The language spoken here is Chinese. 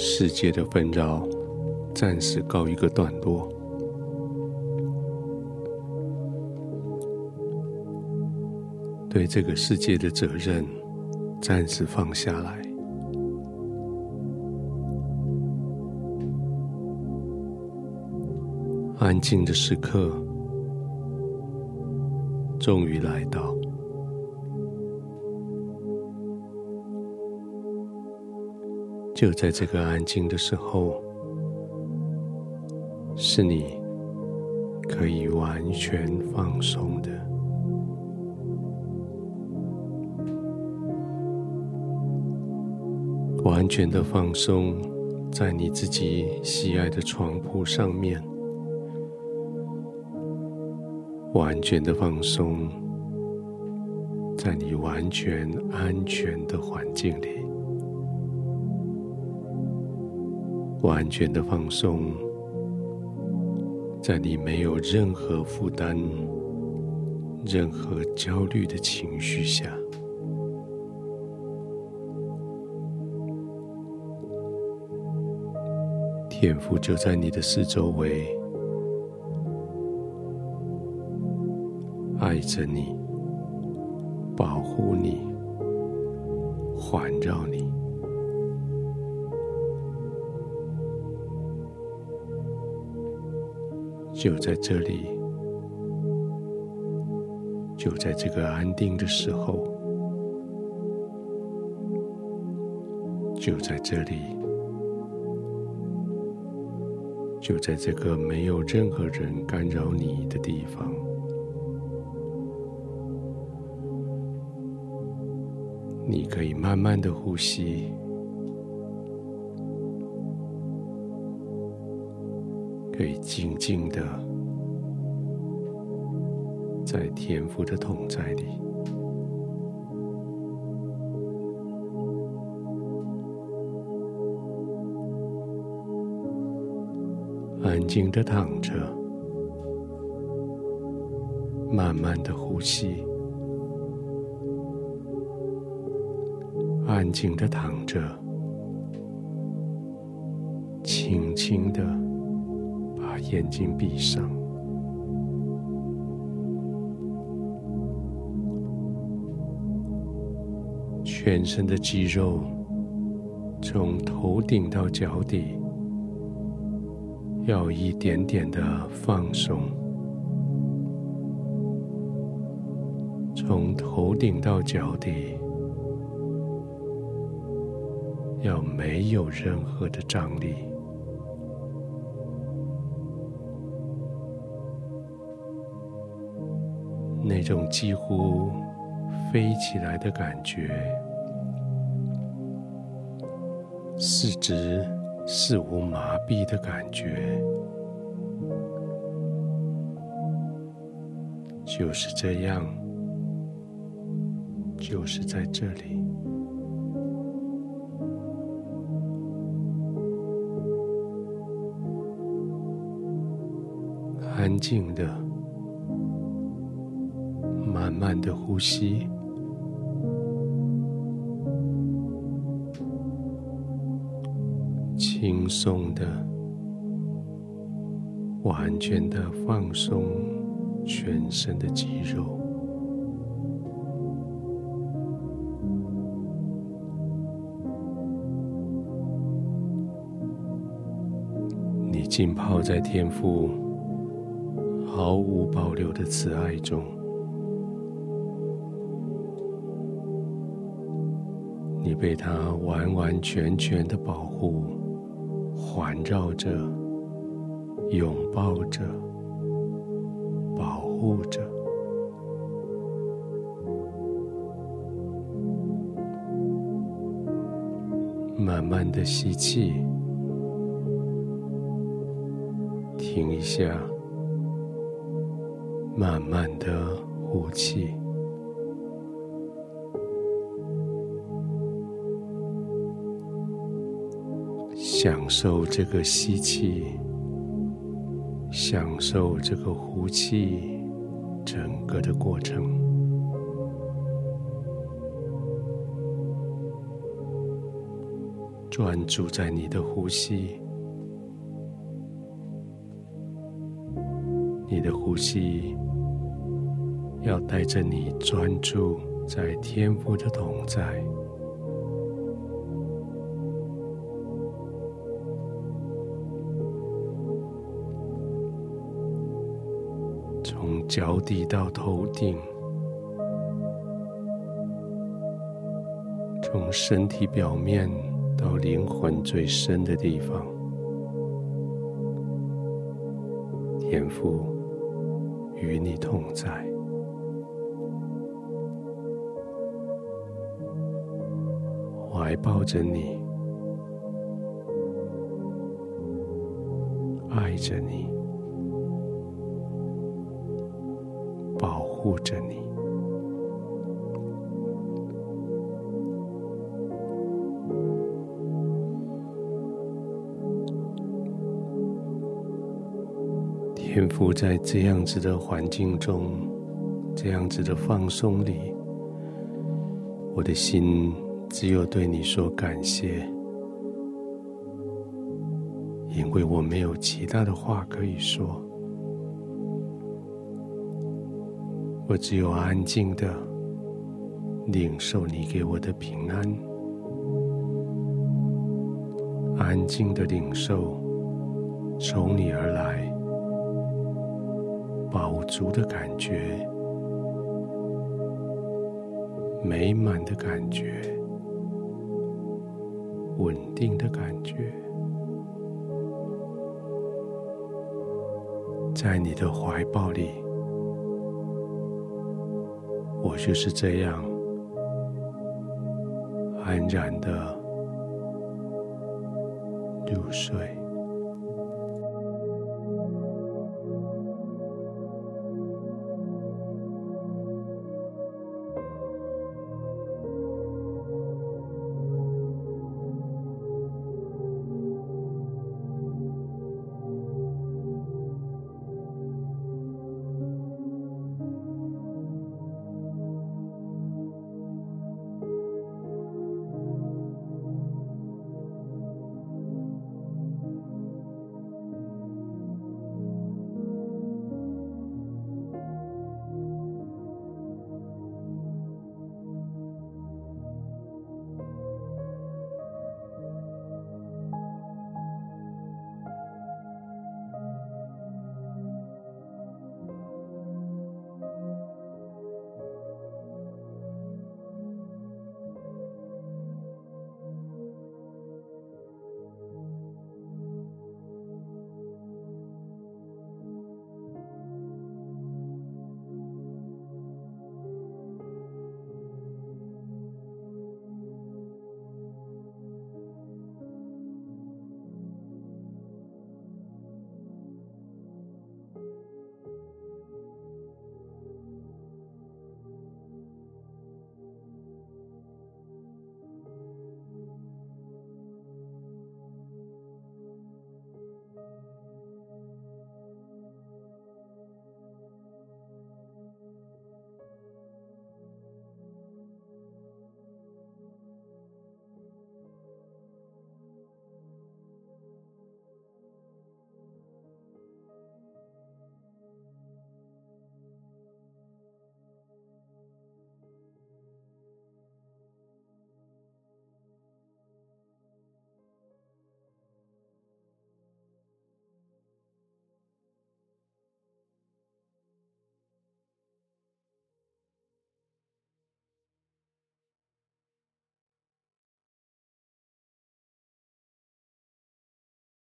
世界的纷扰暂时告一个段落，对这个世界的责任暂时放下来，安静的时刻终于来到。就在这个安静的时候，是你可以完全放松的，完全的放松在你自己喜爱的床铺上面，完全的放松在你完全安全的环境里。完全的放松，在你没有任何负担、任何焦虑的情绪下，天父就在你的四周围，爱着你，保护你，环绕你。就在这里，就在这个安定的时候，就在这里，就在这个没有任何人干扰你的地方，你可以慢慢的呼吸。可以静静的在天父的同在里，安静的躺着，慢慢的呼吸，安静的躺着，轻轻的。眼睛闭上，全身的肌肉从头顶到脚底要一点点的放松，从头顶到脚底要没有任何的张力。那种几乎飞起来的感觉，四肢似无麻痹的感觉，就是这样，就是在这里，安静的。慢慢的呼吸，轻松的、完全的放松全身的肌肉。你浸泡在天父毫无保留的慈爱中。被他完完全全的保护、环绕着、拥抱着、保护着。慢慢的吸气，停一下，慢慢的呼气。享受这个吸气，享受这个呼气，整个的过程。专注在你的呼吸，你的呼吸要带着你专注在天赋的同在。脚底到头顶，从身体表面到灵魂最深的地方，天父与你同在，怀抱着你，爱着你。护着你，天赋在这样子的环境中，这样子的放松里，我的心只有对你说感谢，因为我没有其他的话可以说。我只有安静的领受你给我的平安，安静的领受从你而来饱足的感觉，美满的感觉，稳定的感觉，在你的怀抱里。我就是这样安然的入睡。